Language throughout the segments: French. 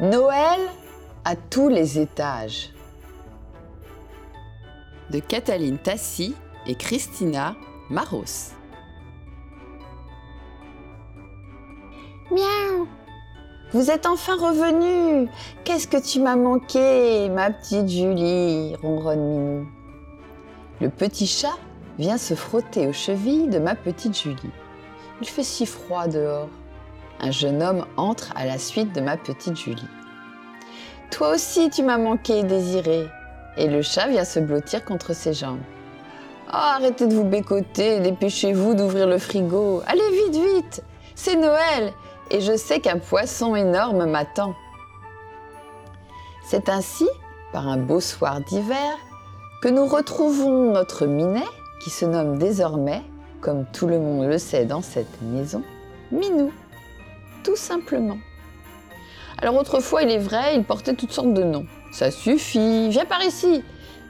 Noël à tous les étages. De Cataline Tassi et Christina Maros. Miaou Vous êtes enfin revenue Qu'est-ce que tu m'as manqué, ma petite Julie ronronne Minou. Le petit chat vient se frotter aux chevilles de ma petite Julie. Il fait si froid dehors. Un jeune homme entre à la suite de ma petite Julie. Toi aussi, tu m'as manqué, désiré. Et le chat vient se blottir contre ses jambes. Oh, arrêtez de vous bécoter, dépêchez-vous d'ouvrir le frigo. Allez vite, vite C'est Noël et je sais qu'un poisson énorme m'attend. C'est ainsi, par un beau soir d'hiver, que nous retrouvons notre Minet, qui se nomme désormais, comme tout le monde le sait dans cette maison, Minou, tout simplement. Alors autrefois, il est vrai, il portait toutes sortes de noms. Ça suffit, viens par ici.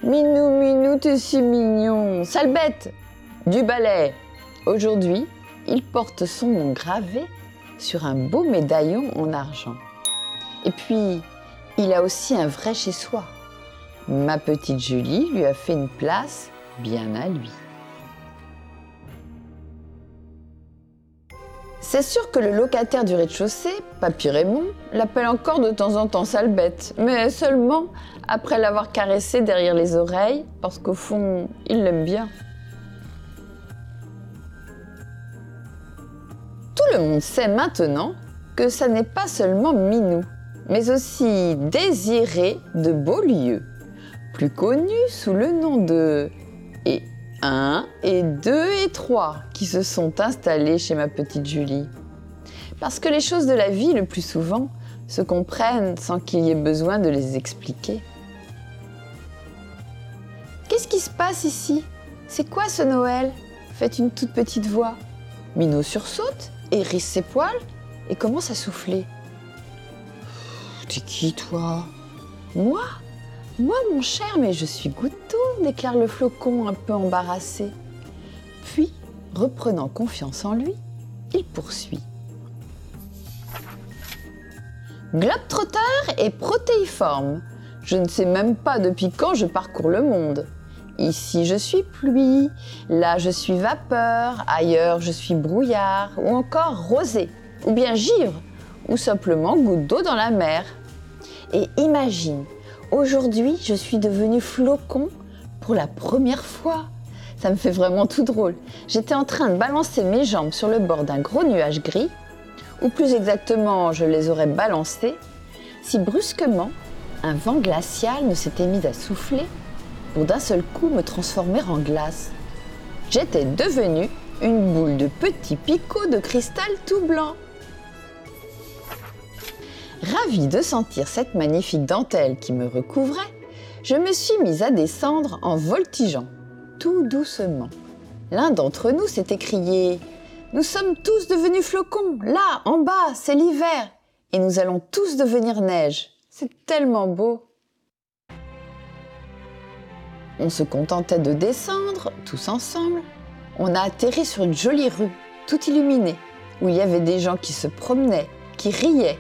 Minou, Minou, t'es si mignon. Sale bête, du balai. Aujourd'hui, il porte son nom gravé sur un beau médaillon en argent. Et puis, il a aussi un vrai chez soi. Ma petite Julie lui a fait une place bien à lui. C'est sûr que le locataire du rez-de-chaussée, Papy Raymond, l'appelle encore de temps en temps sale bête, mais seulement après l'avoir caressé derrière les oreilles, parce qu'au fond, il l'aime bien. Tout le monde sait maintenant que ça n'est pas seulement Minou, mais aussi Désiré de Beaulieu, plus connu sous le nom de et 1 et 2 et 3 qui se sont installés chez ma petite Julie. Parce que les choses de la vie, le plus souvent, se comprennent sans qu'il y ait besoin de les expliquer. Qu'est-ce qui se passe ici? C'est quoi ce Noël? Fait une toute petite voix. Minot sursaute, hérisse ses poils et commence à souffler. T'es qui, toi? Moi? Moi, mon cher, mais je suis Goutou, déclare le flocon un peu embarrassé. Reprenant confiance en lui, il poursuit. Globetrotter est protéiforme. Je ne sais même pas depuis quand je parcours le monde. Ici je suis pluie, là je suis vapeur, ailleurs je suis brouillard, ou encore rosée, ou bien givre, ou simplement goutte d'eau dans la mer. Et imagine, Aujourd'hui, je suis devenue flocon pour la première fois. Ça me fait vraiment tout drôle. J'étais en train de balancer mes jambes sur le bord d'un gros nuage gris, ou plus exactement, je les aurais balancées, si brusquement, un vent glacial ne s'était mis à souffler pour d'un seul coup me transformer en glace. J'étais devenue une boule de petits picots de cristal tout blanc. Ravie de sentir cette magnifique dentelle qui me recouvrait, je me suis mise à descendre en voltigeant, tout doucement. L'un d'entre nous s'est écrié Nous sommes tous devenus flocons, là, en bas, c'est l'hiver, et nous allons tous devenir neige. C'est tellement beau. On se contentait de descendre, tous ensemble. On a atterri sur une jolie rue, toute illuminée, où il y avait des gens qui se promenaient, qui riaient,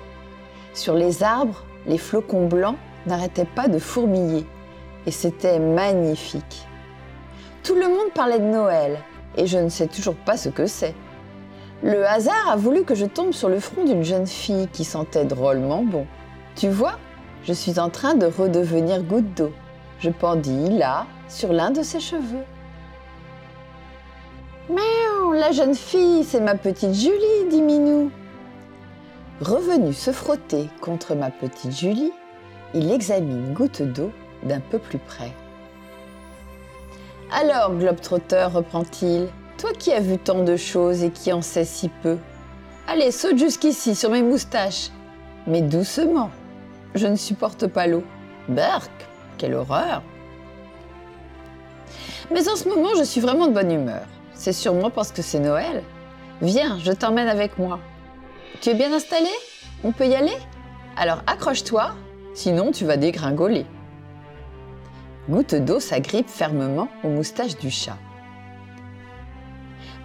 sur les arbres, les flocons blancs n'arrêtaient pas de fourmiller et c'était magnifique. Tout le monde parlait de Noël et je ne sais toujours pas ce que c'est. Le hasard a voulu que je tombe sur le front d'une jeune fille qui sentait drôlement bon. Tu vois, je suis en train de redevenir goutte d'eau. Je pendis là, sur l'un de ses cheveux. Miaou, la jeune fille, c'est ma petite Julie, dit Minou. Revenu se frotter contre ma petite Julie, il examine Goutte d'eau d'un peu plus près. Alors, Globetrotter, reprend-il, toi qui as vu tant de choses et qui en sais si peu, allez, saute jusqu'ici sur mes moustaches, mais doucement, je ne supporte pas l'eau. Berk, quelle horreur Mais en ce moment, je suis vraiment de bonne humeur. C'est sûrement parce que c'est Noël. Viens, je t'emmène avec moi. Tu es bien installé? On peut y aller? Alors accroche-toi, sinon tu vas dégringoler. Goutte d'eau s'agrippe fermement aux moustaches du chat.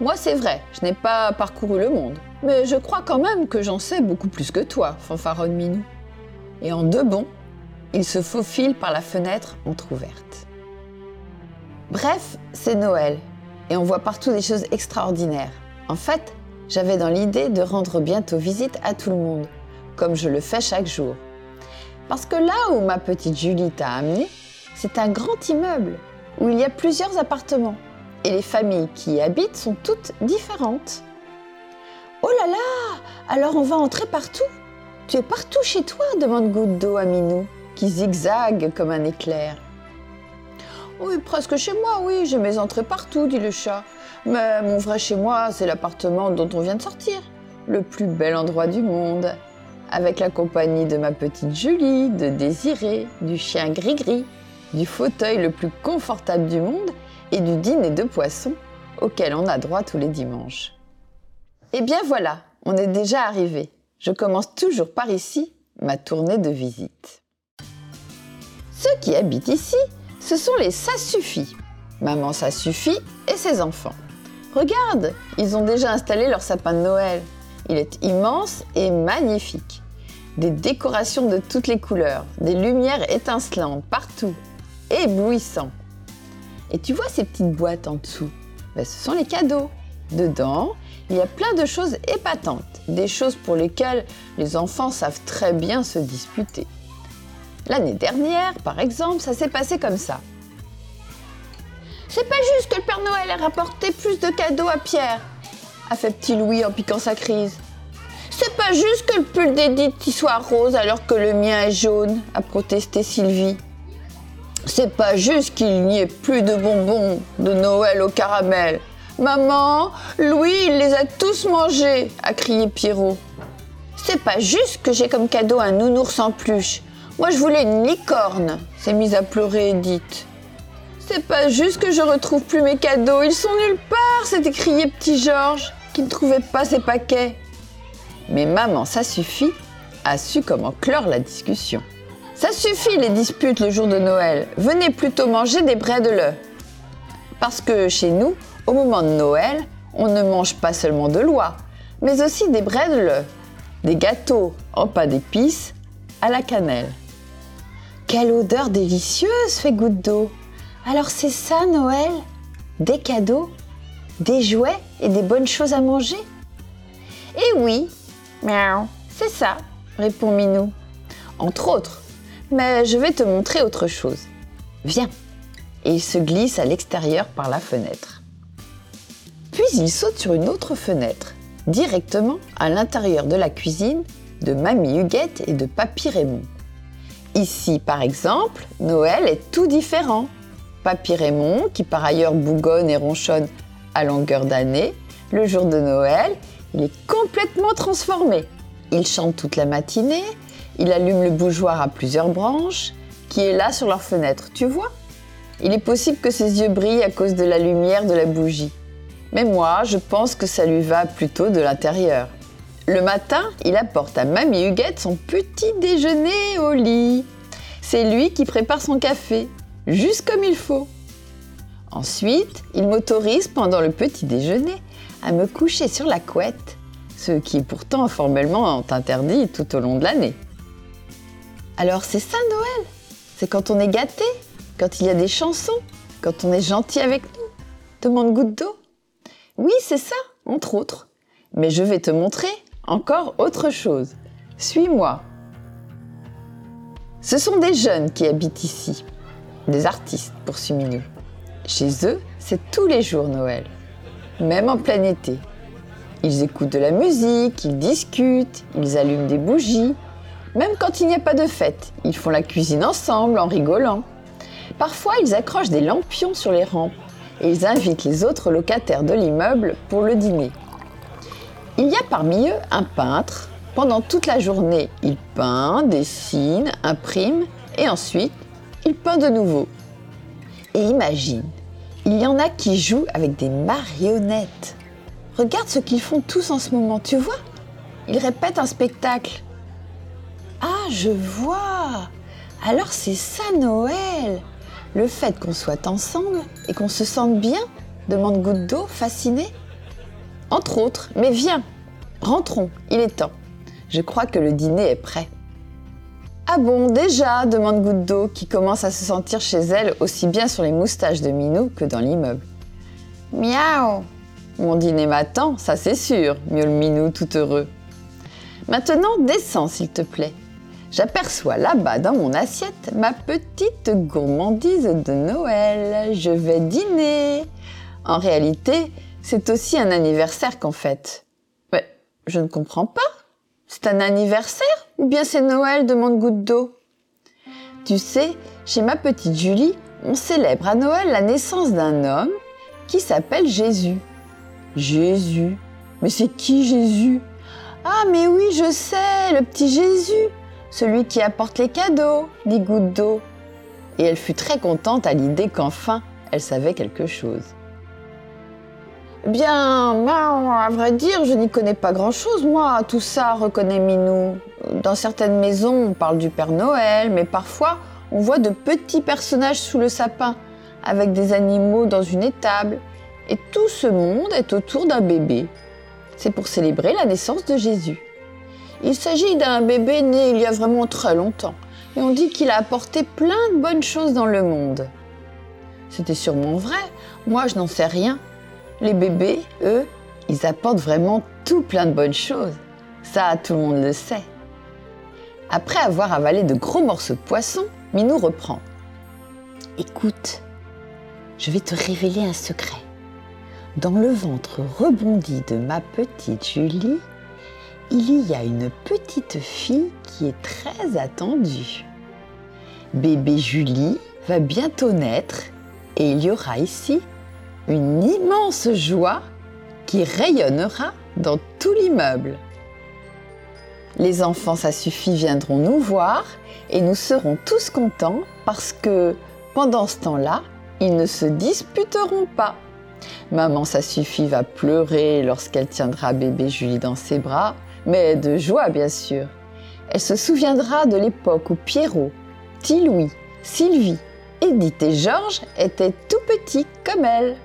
Moi, c'est vrai, je n'ai pas parcouru le monde, mais je crois quand même que j'en sais beaucoup plus que toi, fanfaronne Minou. et en deux bonds, il se faufile par la fenêtre entr'ouverte. Bref, c'est Noël et on voit partout des choses extraordinaires. En fait, j'avais dans l'idée de rendre bientôt visite à tout le monde, comme je le fais chaque jour. Parce que là où ma petite Julie t'a amené, c'est un grand immeuble où il y a plusieurs appartements et les familles qui y habitent sont toutes différentes. Oh là là Alors on va entrer partout Tu es partout chez toi demande Goutte d'eau à Minou, qui zigzague comme un éclair. Oui, presque chez moi, oui, j'ai mes entrées partout, dit le chat. Mais mon vrai chez moi, c'est l'appartement dont on vient de sortir. Le plus bel endroit du monde. Avec la compagnie de ma petite Julie, de Désiré, du chien Gris-Gris, du fauteuil le plus confortable du monde et du dîner de poisson auquel on a droit tous les dimanches. Eh bien voilà, on est déjà arrivé. Je commence toujours par ici ma tournée de visite. Ceux qui habitent ici, ce sont les Ça. Maman Ça et ses enfants. Regarde, ils ont déjà installé leur sapin de Noël. Il est immense et magnifique. Des décorations de toutes les couleurs, des lumières étincelantes partout, éblouissant. Et tu vois ces petites boîtes en dessous? Ben, Ce sont les cadeaux. Dedans, il y a plein de choses épatantes, des choses pour lesquelles les enfants savent très bien se disputer. L'année dernière, par exemple, ça s'est passé comme ça. C'est pas juste que le Père Noël ait rapporté plus de cadeaux à Pierre, a fait petit Louis en piquant sa crise. C'est pas juste que le pull d'Edith soit rose alors que le mien est jaune, a protesté Sylvie. C'est pas juste qu'il n'y ait plus de bonbons de Noël au caramel. Maman, Louis, il les a tous mangés, a crié Pierrot. C'est pas juste que j'ai comme cadeau un nounours en peluche. Moi, je voulais une licorne, s'est mise à pleurer Edith. C'est pas juste que je retrouve plus mes cadeaux, ils sont nulle part, s'est écrié petit Georges, qui ne trouvait pas ses paquets. Mais maman, ça suffit, a su comment clore la discussion. Ça suffit les disputes le jour de Noël. Venez plutôt manger des braies de l'œuf. Parce que chez nous, au moment de Noël, on ne mange pas seulement de l'oie, mais aussi des braies de l'œuf, des gâteaux en pain d'épices à la cannelle. Quelle odeur délicieuse fait goutte d'eau. Alors c'est ça Noël? Des cadeaux Des jouets et des bonnes choses à manger? Eh oui, miaou, c'est ça, répond Minou. Entre autres, mais je vais te montrer autre chose. Viens. Et il se glisse à l'extérieur par la fenêtre. Puis il saute sur une autre fenêtre, directement à l'intérieur de la cuisine de Mamie Huguette et de Papy Raymond. Ici, par exemple, Noël est tout différent. Papy Raymond, qui par ailleurs bougonne et ronchonne à longueur d'année, le jour de Noël, il est complètement transformé. Il chante toute la matinée, il allume le bougeoir à plusieurs branches, qui est là sur leur fenêtre, tu vois Il est possible que ses yeux brillent à cause de la lumière de la bougie. Mais moi, je pense que ça lui va plutôt de l'intérieur. Le matin, il apporte à Mamie Huguette son petit déjeuner au lit. C'est lui qui prépare son café, juste comme il faut. Ensuite, il m'autorise pendant le petit déjeuner à me coucher sur la couette, ce qui est pourtant formellement interdit tout au long de l'année. Alors c'est ça Noël C'est quand on est gâté, quand il y a des chansons, quand on est gentil avec nous. Demande goutte d'eau. Oui, c'est ça, entre autres. Mais je vais te montrer encore autre chose. Suis-moi. Ce sont des jeunes qui habitent ici, des artistes, poursuit Minou. Chez eux, c'est tous les jours Noël, même en plein été. Ils écoutent de la musique, ils discutent, ils allument des bougies, même quand il n'y a pas de fête, ils font la cuisine ensemble en rigolant. Parfois, ils accrochent des lampions sur les rampes et ils invitent les autres locataires de l'immeuble pour le dîner. Il y a parmi eux un peintre. Pendant toute la journée, il peint, dessine, imprime et ensuite, il peint de nouveau. Et imagine, il y en a qui jouent avec des marionnettes. Regarde ce qu'ils font tous en ce moment, tu vois? Ils répètent un spectacle. Je vois Alors c'est ça Noël Le fait qu'on soit ensemble et qu'on se sente bien demande Goutte d'eau, fascinée. Entre autres, mais viens, rentrons, il est temps. Je crois que le dîner est prêt. Ah bon, déjà demande Goutte d'eau, qui commence à se sentir chez elle aussi bien sur les moustaches de Minou que dans l'immeuble. Miaou Mon dîner m'attend, ça c'est sûr, miaule Minou tout heureux. Maintenant, descends s'il te plaît. J'aperçois là-bas dans mon assiette ma petite gourmandise de Noël. Je vais dîner. En réalité, c'est aussi un anniversaire qu'en fait. Mais je ne comprends pas. C'est un anniversaire ou bien c'est Noël demande Goutte d'eau? Tu sais, chez ma petite Julie, on célèbre à Noël la naissance d'un homme qui s'appelle Jésus. Jésus Mais c'est qui Jésus? Ah mais oui, je sais, le petit Jésus, celui qui apporte les cadeaux, dit Goutte d'eau. Et elle fut très contente à l'idée qu'enfin elle savait quelque chose. Bien, ben, à vrai dire, je n'y connais pas grand-chose, moi, tout ça, reconnaît Minou. Dans certaines maisons, on parle du Père Noël, mais parfois, on voit de petits personnages sous le sapin, avec des animaux dans une étable, et tout ce monde est autour d'un bébé. C'est pour célébrer la naissance de Jésus. Il s'agit d'un bébé né il y a vraiment très longtemps, et on dit qu'il a apporté plein de bonnes choses dans le monde. C'était sûrement vrai, moi je n'en sais rien, les bébés, eux, ils apportent vraiment tout plein de bonnes choses. Ça, tout le monde le sait. Après avoir avalé de gros morceaux de poisson, Minou reprend. Écoute, je vais te révéler un secret. Dans le ventre rebondi de ma petite Julie, il y a une petite fille qui est très attendue. Bébé Julie va bientôt naître et il y aura ici une immense joie qui rayonnera dans tout l'immeuble. Les enfants, ça viendront nous voir et nous serons tous contents parce que pendant ce temps-là, ils ne se disputeront pas. Maman, ça va pleurer lorsqu'elle tiendra bébé Julie dans ses bras, mais de joie bien sûr. Elle se souviendra de l'époque où Pierrot, Petit Louis, Sylvie, Edith et Georges étaient tout petits comme elle.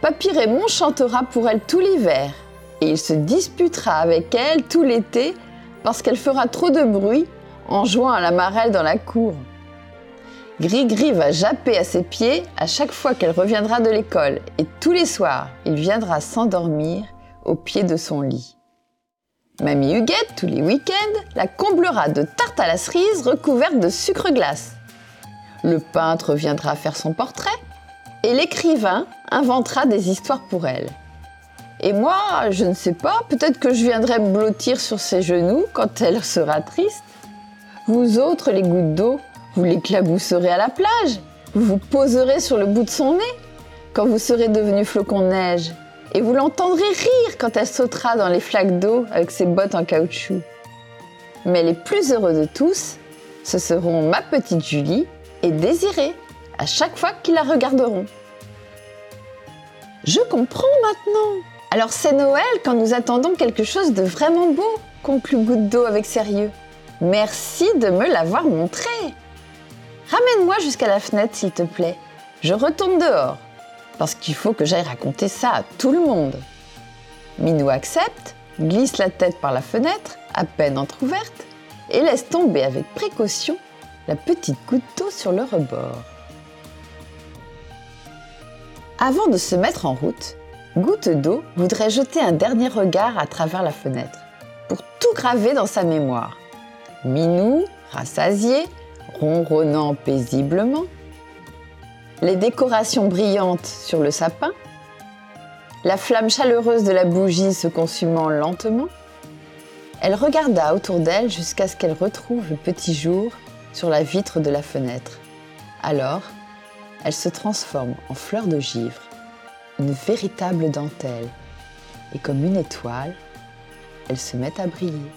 Papy Raymond chantera pour elle tout l'hiver et il se disputera avec elle tout l'été parce qu'elle fera trop de bruit en jouant à la marelle dans la cour. Gris-Gris va japper à ses pieds à chaque fois qu'elle reviendra de l'école et tous les soirs, il viendra s'endormir au pied de son lit. Mamie Huguette, tous les week-ends, la comblera de tartes à la cerise recouvertes de sucre glace. Le peintre viendra faire son portrait et l'écrivain inventera des histoires pour elle. Et moi, je ne sais pas, peut-être que je viendrai me blottir sur ses genoux quand elle sera triste. Vous autres, les gouttes d'eau, vous l'éclabousserez à la plage, vous vous poserez sur le bout de son nez quand vous serez devenu flocon de neige, et vous l'entendrez rire quand elle sautera dans les flaques d'eau avec ses bottes en caoutchouc. Mais les plus heureux de tous, ce seront ma petite Julie et Désirée, à chaque fois qu'ils la regarderont. Je comprends maintenant. Alors c'est Noël quand nous attendons quelque chose de vraiment beau, conclut Goutte d'eau avec sérieux. Merci de me l'avoir montré. Ramène-moi jusqu'à la fenêtre, s'il te plaît. Je retourne dehors, parce qu'il faut que j'aille raconter ça à tout le monde. Minou accepte, glisse la tête par la fenêtre, à peine entr'ouverte, et laisse tomber avec précaution la petite goutte d'eau sur le rebord. Avant de se mettre en route, Goutte d'eau voudrait jeter un dernier regard à travers la fenêtre pour tout graver dans sa mémoire. Minou, rassasié, ronronnant paisiblement, les décorations brillantes sur le sapin, la flamme chaleureuse de la bougie se consumant lentement. Elle regarda autour d'elle jusqu'à ce qu'elle retrouve le petit jour sur la vitre de la fenêtre. Alors, elle se transforme en fleur de givre, une véritable dentelle, et comme une étoile, elle se met à briller.